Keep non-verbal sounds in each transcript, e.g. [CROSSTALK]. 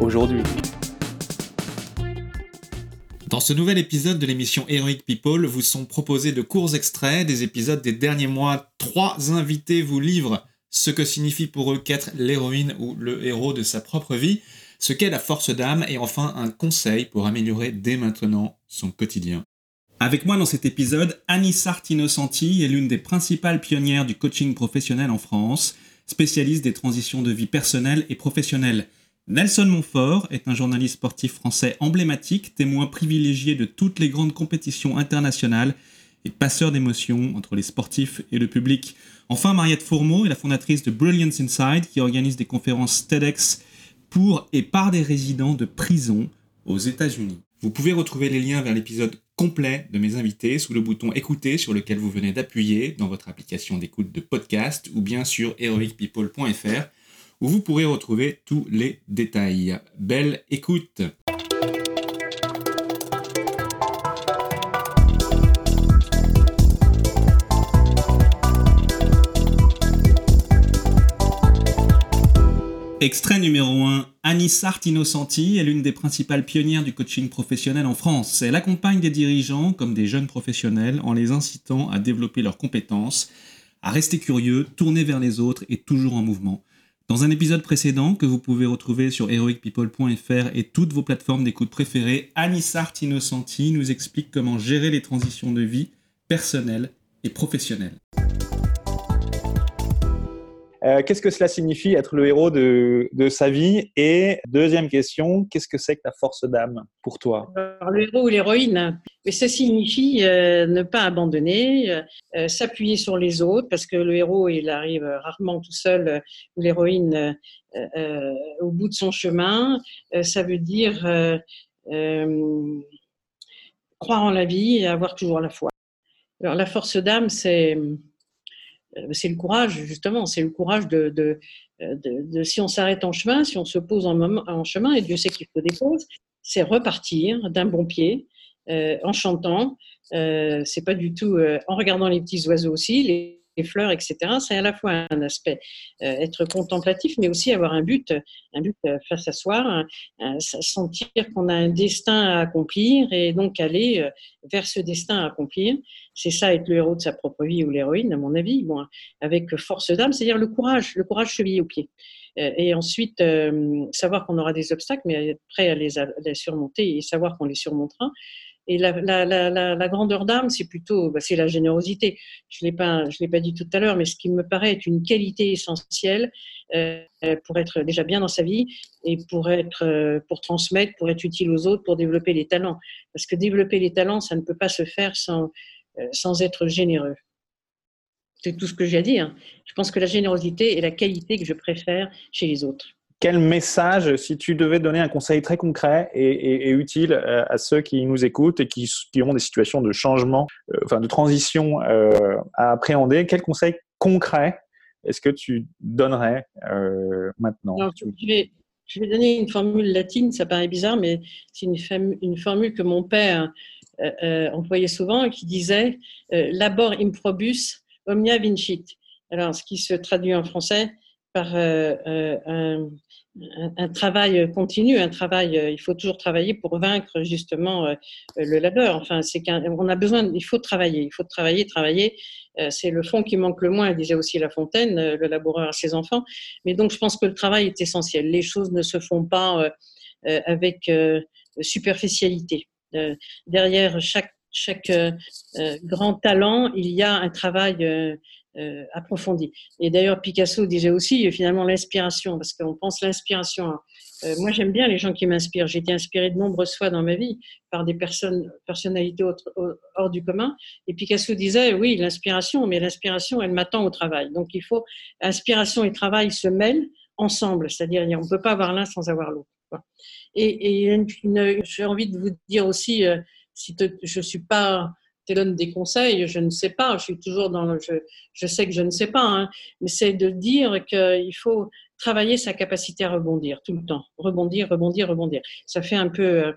aujourd'hui. Dans ce nouvel épisode de l'émission Heroic People, vous sont proposés de courts extraits des épisodes des derniers mois. Trois invités vous livrent ce que signifie pour eux qu'être l'héroïne ou le héros de sa propre vie, ce qu'est la force d'âme et enfin un conseil pour améliorer dès maintenant son quotidien. Avec moi dans cet épisode, Annie Innocenti est l'une des principales pionnières du coaching professionnel en France, spécialiste des transitions de vie personnelle et professionnelle. Nelson Montfort est un journaliste sportif français emblématique, témoin privilégié de toutes les grandes compétitions internationales et passeur d'émotions entre les sportifs et le public. Enfin, Mariette Fourmeau est la fondatrice de Brilliance Inside qui organise des conférences TEDx pour et par des résidents de prison aux États-Unis. Vous pouvez retrouver les liens vers l'épisode complet de mes invités sous le bouton écouter sur lequel vous venez d'appuyer dans votre application d'écoute de podcast ou bien sur heroicpeople.fr où vous pourrez retrouver tous les détails. Belle écoute Extrait numéro 1. Annie Sart Innocenti est l'une des principales pionnières du coaching professionnel en France. Elle accompagne des dirigeants comme des jeunes professionnels en les incitant à développer leurs compétences, à rester curieux, tourner vers les autres et toujours en mouvement. Dans un épisode précédent que vous pouvez retrouver sur heroicpeople.fr et toutes vos plateformes d'écoute préférées, Anissart Innocenti nous explique comment gérer les transitions de vie personnelles et professionnelles. Euh, qu'est-ce que cela signifie être le héros de, sa vie? Et deuxième question, qu'est-ce que c'est que la force d'âme pour toi? Le héros ou l'héroïne, ça signifie euh, ne pas abandonner, euh, s'appuyer sur les autres, parce que le héros, il arrive rarement tout seul, ou l'héroïne au bout de son chemin. ça veut dire croire en la vie et avoir toujours la foi. Alors la force d'âme, c'est c'est le courage, justement, c'est le courage de, de, si on s'arrête en chemin, si on se pose en, en chemin, et Dieu sait qu'il faut des pauses, c'est repartir d'un bon pied, euh, en chantant. Euh, c'est pas du tout en regardant les petits oiseaux aussi, les, fleurs, etc. C'est à la fois un aspect être contemplatif, mais aussi avoir un but, un but faire s'asseoir, sentir qu'on a un destin à accomplir et donc aller vers ce destin à accomplir. C'est ça être le héros de sa propre vie ou l'héroïne, à mon avis, bon, avec force d'âme, c'est-à-dire le courage, le courage chevillé au pied. Euh, et ensuite, euh, savoir qu'on aura des obstacles, mais être prêt à les, surmonter et savoir qu'on les surmontera. Et la, grandeur d'âme, c'est plutôt, bah, c'est la générosité. Je l'ai pas, je l'ai pas dit tout à l'heure, mais ce qui me paraît être une qualité essentielle euh, pour être déjà bien dans sa vie et pour être, pour transmettre, pour être utile aux autres, pour développer les talents. Parce que développer les talents, ça ne peut pas se faire sans euh, sans être généreux. C'est tout ce que j'ai à dire. Je pense que la générosité est la qualité que je préfère chez les autres. Quel message, si tu devais donner un conseil très concret et, utile euh, à ceux qui nous écoutent et qui, ont des situations de changement, euh, enfin de transition à appréhender, quel conseil concret est-ce que tu donnerais maintenant? Je, vais, donner une formule latine, ça paraît bizarre, mais c'est une, formule que mon père euh, euh, employé souvent, qui disait euh, labor improbus omnia vincit. Alors, ce qui se traduit en français par un, travail continu, un travail, il faut toujours travailler pour vaincre justement le labeur. Enfin, c'est qu'on a besoin, il faut travailler, il faut travailler, travailler. c'est le fond qui manque le moins, disait aussi La Fontaine, le laboureur à ses enfants. Mais donc, je pense que le travail est essentiel. Les choses ne se font pas avec superficialité. Euh, derrière chaque, chaque euh, euh, grand talent, il y a un travail approfondi. Et d'ailleurs, Picasso disait aussi finalement l'inspiration, parce qu'on pense l'inspiration. moi, j'aime bien les gens qui m'inspirent. J'ai été inspirée de nombreuses fois dans ma vie par des personnes, personnalités hors du commun. Et Picasso disait, oui, l'inspiration, mais l'inspiration, elle m'attend au travail. Donc, il faut, inspiration et travail se mêlent ensemble. C'est-à-dire, on ne peut pas avoir l'un sans avoir l'autre. Et, j'ai envie de vous dire aussi, euh, si je ne suis pas donne des conseils, je ne sais pas, je suis toujours dans le, je, je sais que je ne sais pas, hein, mais c'est de dire qu'il faut travailler sa capacité à rebondir tout le temps, rebondir, rebondir, rebondir. Ça fait un peu, euh,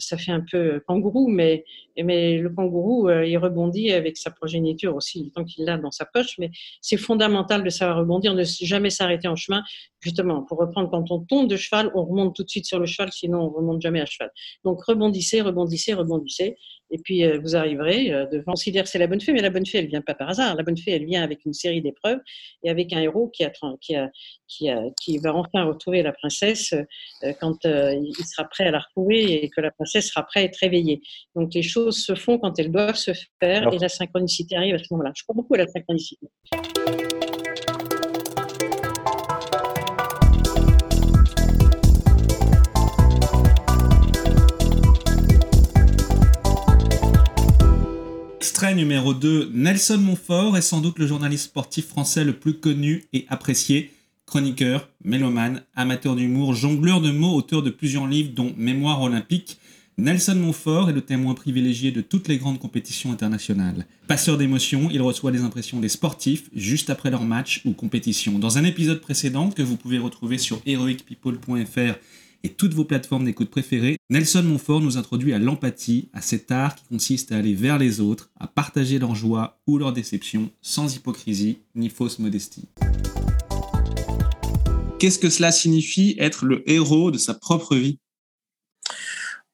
ça fait un peu kangourou, mais, mais le kangourou, euh, il rebondit avec sa progéniture aussi, tant qu'il l'a dans sa poche. Mais c'est fondamental de savoir rebondir, de jamais s'arrêter en chemin. Justement, pour reprendre, quand on tombe de cheval, on remonte tout de suite sur le cheval, sinon on remonte jamais à cheval. Donc rebondissez, rebondissez, rebondissez. Et puis euh, vous arriverez euh, devant. On considère c'est la bonne fée, mais la bonne fée, elle vient pas par hasard. La bonne fée, elle vient avec une série d'épreuves et avec un héros qui, a, qui, a, qui, a, qui va enfin retrouver la princesse quand il sera prêt à la retrouver et que la princesse sera prête à être réveillée. Donc les choses se font quand elles doivent se faire et la synchronicité arrive à ce moment-là. Je crois beaucoup à la synchronicité. Extrait numéro 2, Nelson Montfort est sans doute le journaliste sportif français le plus connu et apprécié. Chroniqueur, mélomane, amateur d'humour, jongleur de mots, auteur de plusieurs livres dont Mémoire olympique, Nelson Montfort est le témoin privilégié de toutes les grandes compétitions internationales. Passeur d'émotions, il reçoit les impressions des sportifs juste après leur match ou compétition. Dans un épisode précédent que vous pouvez retrouver sur heroicpeople.fr et toutes vos plateformes d'écoute préférées, Nelson Montfort nous introduit à l'empathie, à cet art qui consiste à aller vers les autres, à partager leur joie ou leur déception, sans hypocrisie ni fausse modestie. Qu'est-ce que cela signifie être le héros de sa propre vie?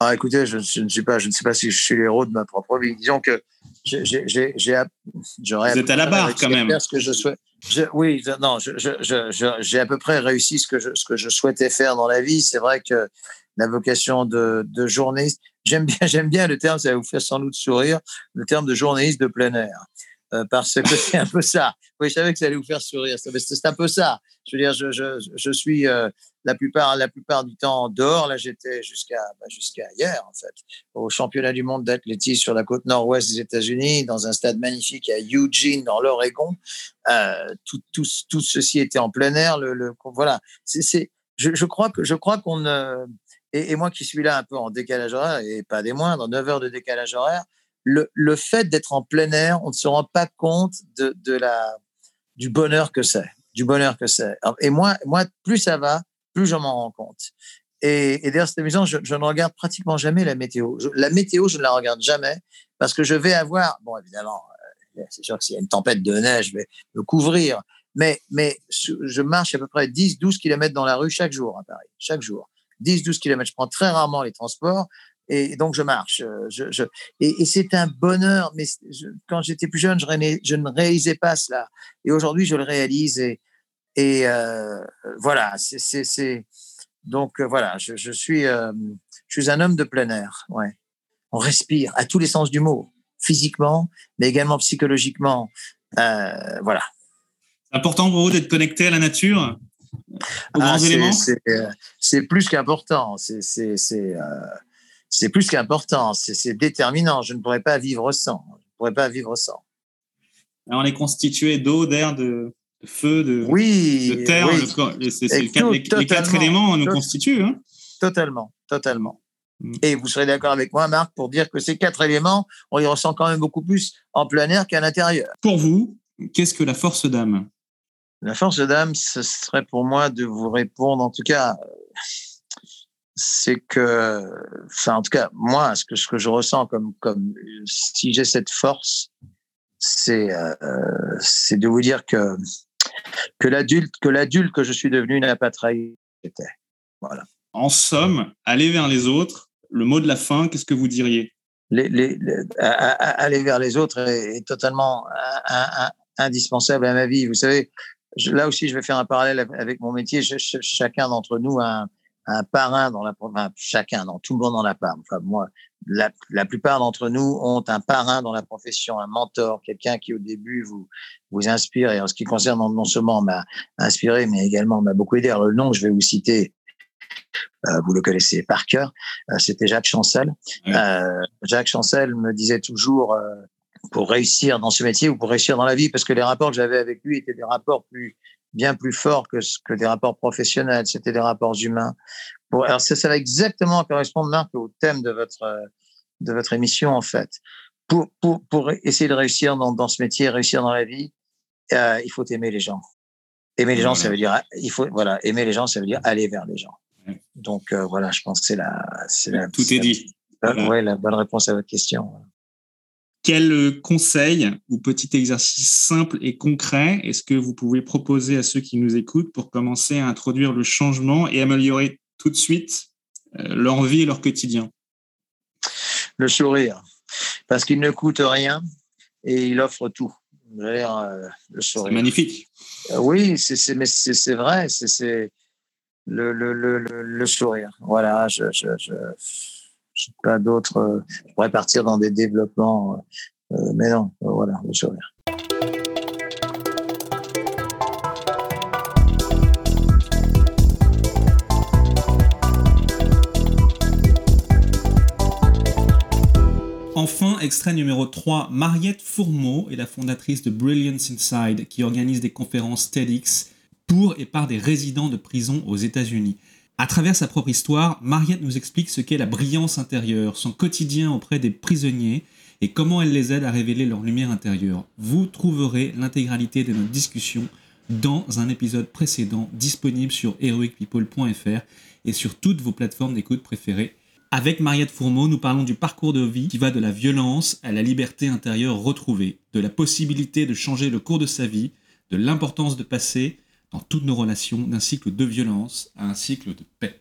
Ah, écoutez, je, ne suis pas, je ne sais pas si je suis l'héros de ma propre vie. Disons que j'ai, j'aurais. Vous êtes à la barre quand même. Ce que je souhaite. oui, non, j'ai à peu près réussi ce que je, ce que je souhaitais faire dans la vie. C'est vrai que la vocation de, de journaliste, j'aime bien, [LAUGHS] j'aime bien le terme, ça va vous faire sans doute sourire, le terme de journaliste de plein air. Euh, parce que c'est un peu ça. Oui, je savais que ça allait vous faire sourire. C'est un peu ça. Je veux dire, je, je, je suis euh, la plupart, la plupart du temps dehors. Là, j'étais jusqu'à bah, hier, en fait, au championnat du monde d'athlétisme sur la côte nord-ouest des États-Unis, dans un stade magnifique à Eugene, dans l'Oregon. Euh, tout, tout, tout, ceci était en plein air. Le, le voilà. C'est, je, je, crois que je crois qu'on et, et, moi qui suis là un peu en décalage horaire et pas des moindres, 9 heures de décalage horaire, le, le fait d'être en plein air, on ne se rend pas compte de, de la, du bonheur que c'est, du bonheur que c'est. Et moi, moi, plus ça va, plus je m'en rends compte. Et, et d'ailleurs, émission, je, je, ne regarde pratiquement jamais la météo. la météo, je ne la regarde jamais parce que je vais avoir, bon, évidemment, euh, c'est sûr que s'il y a une tempête de neige, je vais me couvrir. Mais, mais je marche à peu près 10, 12 kilomètres dans la rue chaque jour à Paris, chaque jour. 10, 12 kilomètres. Je prends très rarement les transports et donc je marche. Euh, je, je et, et c'est un bonheur. Mais quand j'étais plus jeune, je, je, ne réalisais pas cela. Et aujourd'hui, je le réalise. Et, et euh, voilà, c'est donc euh, voilà, je, je suis euh, je suis un homme de plein air. Ouais, on respire à tous les sens du mot, physiquement, mais également psychologiquement. Voilà. C'est important pour vous d'être connecté à la nature, ah. C'est plus qu'important. C'est c'est plus qu'important, c'est déterminant. Je ne pourrais pas vivre sans. Je ne pourrais pas vivre sans. on est constitué d'eau, d'air, de, feu, de, oui, de terre. les, quatre éléments nous constituent. Hein. totalement, totalement. Mm. Et vous serez d'accord avec moi, Marc, pour dire que ces quatre éléments, on les ressent quand même beaucoup plus en plein air qu'à l'intérieur. Pour vous, qu'est-ce que la force d'âme? La force d'âme, ce serait pour moi de vous répondre, en tout cas, c'est que, enfin, en tout cas, moi, ce que, ce que je ressens comme, comme si j'ai cette force, c'est, euh, c'est de vous dire que, que l'adulte, que l'adulte que je suis devenu n'a pas trahi. Voilà. En somme, aller vers les autres, le mot de la fin, qu'est-ce que vous diriez? Les, les, Aller vers les autres est, totalement indispensable à ma vie. Vous savez, là aussi, je vais faire un parallèle avec mon métier. chacun d'entre nous a un, un parrain dans la enfin, chacun, non, tout le monde en a pas. Enfin, moi, la, la plupart d'entre nous ont un parrain dans la profession, un mentor, quelqu'un qui au début vous vous inspire et en ce qui concerne non seulement m'a inspiré, mais également m'a beaucoup aidé. Alors, le nom, je vais vous citer. Euh, vous le connaissez par cœur. Euh, C'était Jacques Chancel. Euh, Jacques Chancel me disait toujours, pour réussir dans ce métier ou pour réussir dans la vie, parce que les rapports que j'avais avec lui étaient des rapports plus bien plus forts que, que des rapports professionnels, c'était des rapports humains. Pour, alors ça, ça va exactement correspondre, Marc, au thème de votre, de votre émission, en fait. Pour, pour, pour essayer de réussir dans, dans ce métier, réussir dans la vie, euh, il faut aimer les gens. Aimer les gens, ça veut dire, il faut, voilà, aimer les gens, ça veut dire aller vers les gens. Donc, euh, voilà, je pense que c'est la, c'est la, Tout est, dit. La, ouais, la bonne réponse à votre question. Quel conseil ou petit exercice simple et concret est-ce que vous pouvez proposer à ceux qui nous écoutent pour commencer à introduire le changement et améliorer tout de suite euh, leur vie et leur quotidien? Le sourire, parce qu'il ne coûte rien et il offre tout. Euh, le sourire. magnifique. Euh, oui, c'est, mais c'est, vrai, c'est, le, le, le, le, sourire. Voilà, je, je, je je pas d'autres. je pourrais partir dans des développements, euh, mais non, voilà, le sourire. Enfin, extrait numéro 3, Mariette Fourmeau est la fondatrice de Brilliance Inside qui organise des conférences TEDx pour et par des résidents de prison aux États-Unis. À travers sa propre histoire, Mariette nous explique ce qu'est la brillance intérieure, son quotidien auprès des prisonniers et comment elle les aide à révéler leur lumière intérieure. Vous trouverez l'intégralité de notre discussion dans un épisode précédent disponible sur heroicpeople.fr et sur toutes vos plateformes d'écoute préférées. Avec Mariette Fourmeau, nous parlons du parcours de vie qui va de la violence à la liberté intérieure retrouvée, de la possibilité de changer le cours de sa vie, de l'importance de passer dans toutes nos relations d'un cycle de violence à un cycle de paix.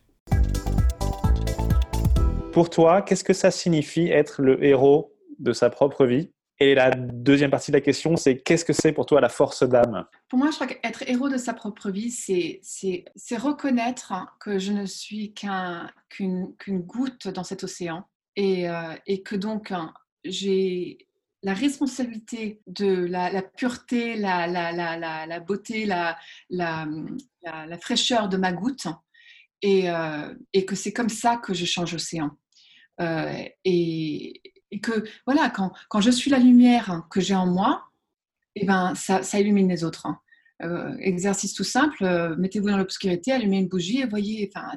Pour toi, qu'est-ce que ça signifie être le héros de sa propre vie? Et la deuxième partie de la question, c'est qu'est-ce que c'est pour toi la force d'âme? Pour moi, je crois qu'être héros de sa propre vie, c'est reconnaître que je ne suis qu'une goutte dans cet océan et, euh, et que donc j'ai la responsabilité de la, pureté, la, la, beauté, la, fraîcheur de ma goutte et, euh, et que c'est comme ça que je change l'océan. Euh, et, que voilà, quand, quand, je suis la lumière que j'ai en moi, et eh ben, ça, ça, illumine les autres. Hein. Euh, exercice tout simple, mettez-vous dans l'obscurité, allumez une bougie et voyez, enfin,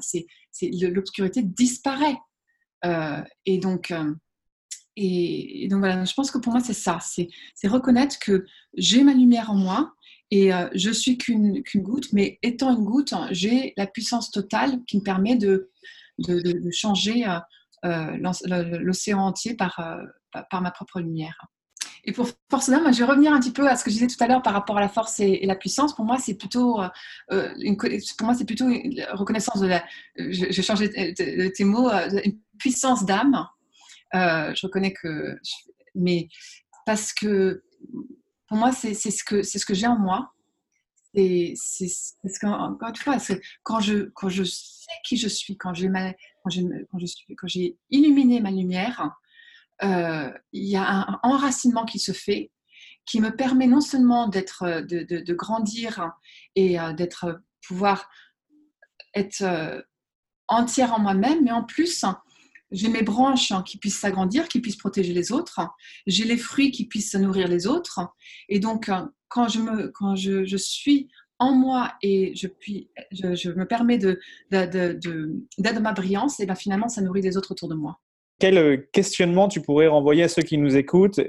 l'obscurité disparaît. et donc, et, donc voilà, je pense que pour moi, c'est ça. C'est reconnaître que j'ai ma lumière en moi et euh, je suis qu'une goutte, mais étant une goutte, j'ai la puissance totale qui me permet de, changer euh, euh, l'océan entier par, par ma propre lumière. Et pour force d'âme, je vais revenir un petit peu à ce que je disais tout à l'heure par rapport à la force et, la puissance. Pour moi, c'est plutôt, une, plutôt une reconnaissance de la. Je, je changeais tes mots, une puissance d'âme euh, je reconnais que. Mais parce que pour moi, c'est ce que, ce que j'ai en moi. C'est parce qu'encore une fois, quand je, quand je sais qui je suis, quand j'ai quand quand illuminé ma lumière, euh, il y a un enracinement qui se fait, qui me permet non seulement d'être, de, de, grandir et euh, d'être, pouvoir être entière en moi-même, mais en plus j'ai mes branches hein, qui puissent s'agrandir, qui puissent protéger les autres. J'ai les fruits qui puissent nourrir les autres. Et donc, euh, quand je, me, quand je, suis en moi et je, puis, je me permets d'être de, de, de, ma brillance, et bien finalement, ça nourrit les autres autour de moi. Quel euh, questionnement tu pourrais renvoyer à ceux qui nous écoutent euh,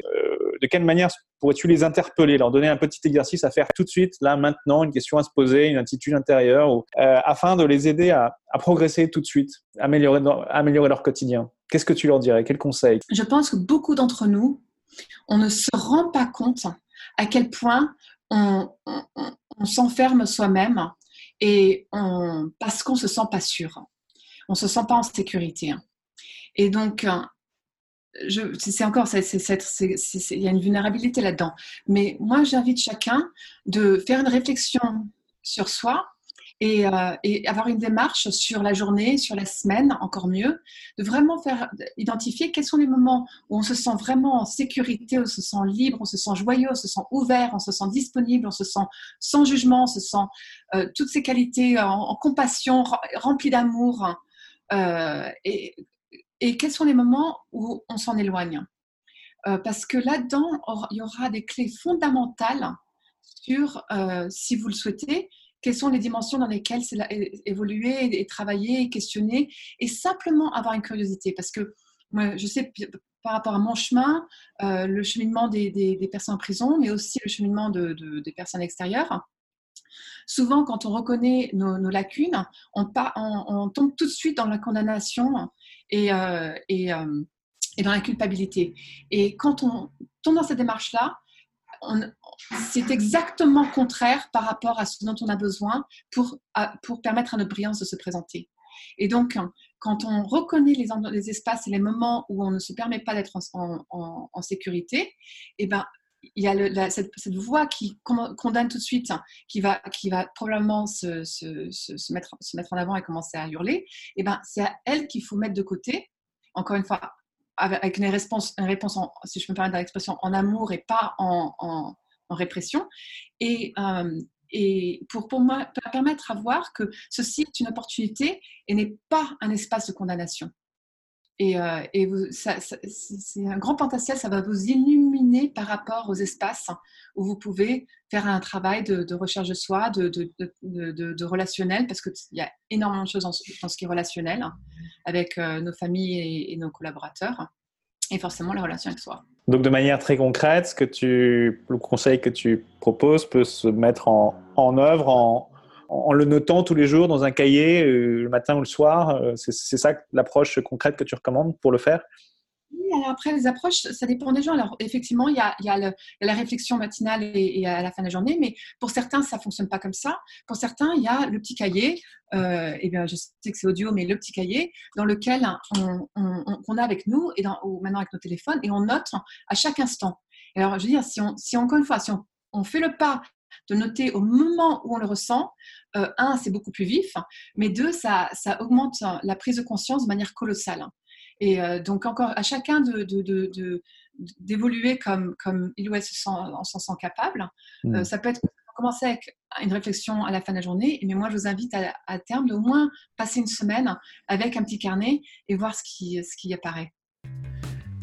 De quelle manière pourrais-tu les interpeller, leur donner un petit exercice à faire tout de suite, là, maintenant, une question à se poser, une attitude intérieure, euh, afin de les aider à, progresser tout de suite, améliorer, améliorer leur quotidien? Qu'est-ce que tu leur dirais? Quel conseil Je pense que beaucoup d'entre nous, on ne se rend pas compte à quel point on, s'enferme soi-même et parce qu'on se sent pas sûr. On se sent pas en sécurité. Et donc, c'est encore, il y a une vulnérabilité là-dedans. Mais moi, j'invite chacun de faire une réflexion sur soi et, euh, avoir une démarche sur la journée, sur la semaine, encore mieux, de vraiment faire identifier quels sont les moments où on se sent vraiment en sécurité, on se sent libre, on se sent joyeux, on se sent ouvert, on se sent disponible, on se sent sans jugement, on se sent euh, toutes ces qualités en, compassion, rempli d'amour. Euh, et et quels sont les moments où on s'en éloigne? Parce que là-dedans, il y aura des clés fondamentales sur, si vous le souhaitez, quelles sont les dimensions dans lesquelles évoluer travailler questionner et simplement avoir une curiosité. Parce que moi, je sais par rapport à mon chemin, euh, le cheminement des, personnes en prison, mais aussi le cheminement des personnes extérieures. Souvent, quand on reconnaît nos, lacunes, on, tombe tout de suite dans la condamnation et, euh, euh, et dans la culpabilité. Et quand on tombe dans cette démarche-là, c'est exactement contraire par rapport à ce dont on a besoin pour, permettre à notre brillance de se présenter. Et donc, quand on reconnaît les, les espaces et les moments où on ne se permet pas d'être en, sécurité, eh ben, il y a cette, voix qui condamne tout de suite, qui va, qui va probablement se, mettre, en avant et commencer à hurler, et ben, c'est à elle qu'il faut mettre de côté, encore une fois, avec une réponse, réponse si je me permettre l'expression, en amour et pas en, en répression. Et, euh, et pour, pour moi, permettre à voir que ceci est une opportunité et n'est pas un espace de condamnation. Et, euh, c'est un grand potentiel, ça va vous illuminer par rapport aux espaces où vous pouvez faire un travail de, recherche de soi, de, relationnel, parce qu'il y a énormément de choses dans ce, qui est relationnel avec euh, nos familles et nos collaborateurs, et forcément la relation avec soi. Donc, de manière très concrète, ce que tu, le conseil que tu proposes peut se mettre en œuvre en, en, le notant tous les jours dans un cahier, euh, le matin ou le soir. Euh, c'est ça l'approche concrète que tu recommandes pour le faire? Alors après, les approches, ça dépend des gens. Alors, effectivement, il y a, la réflexion matinale et, à la fin de la journée, mais pour certains, ça ne fonctionne pas comme ça. Pour certains, il y a le petit cahier, euh, et bien, je sais que c'est audio, mais le petit cahier dans lequel on, a avec nous, et maintenant avec nos téléphones, et on note à chaque instant. alors, je veux dire, si, on, si encore une fois, si on, fait le pas de noter au moment où on le ressent, euh, un, c'est beaucoup plus vif, mais deux, ça, ça augmente la prise de conscience de manière colossale. Et euh, donc, encore à chacun d'évoluer de, comme, comme il ou elle se sent, en s'en sent capable. Euh, mm. ça peut être commencer avec une réflexion à la fin de la journée, mais moi je vous invite à, terme de au moins passer une semaine avec un petit carnet et voir ce qui, ce qui apparaît.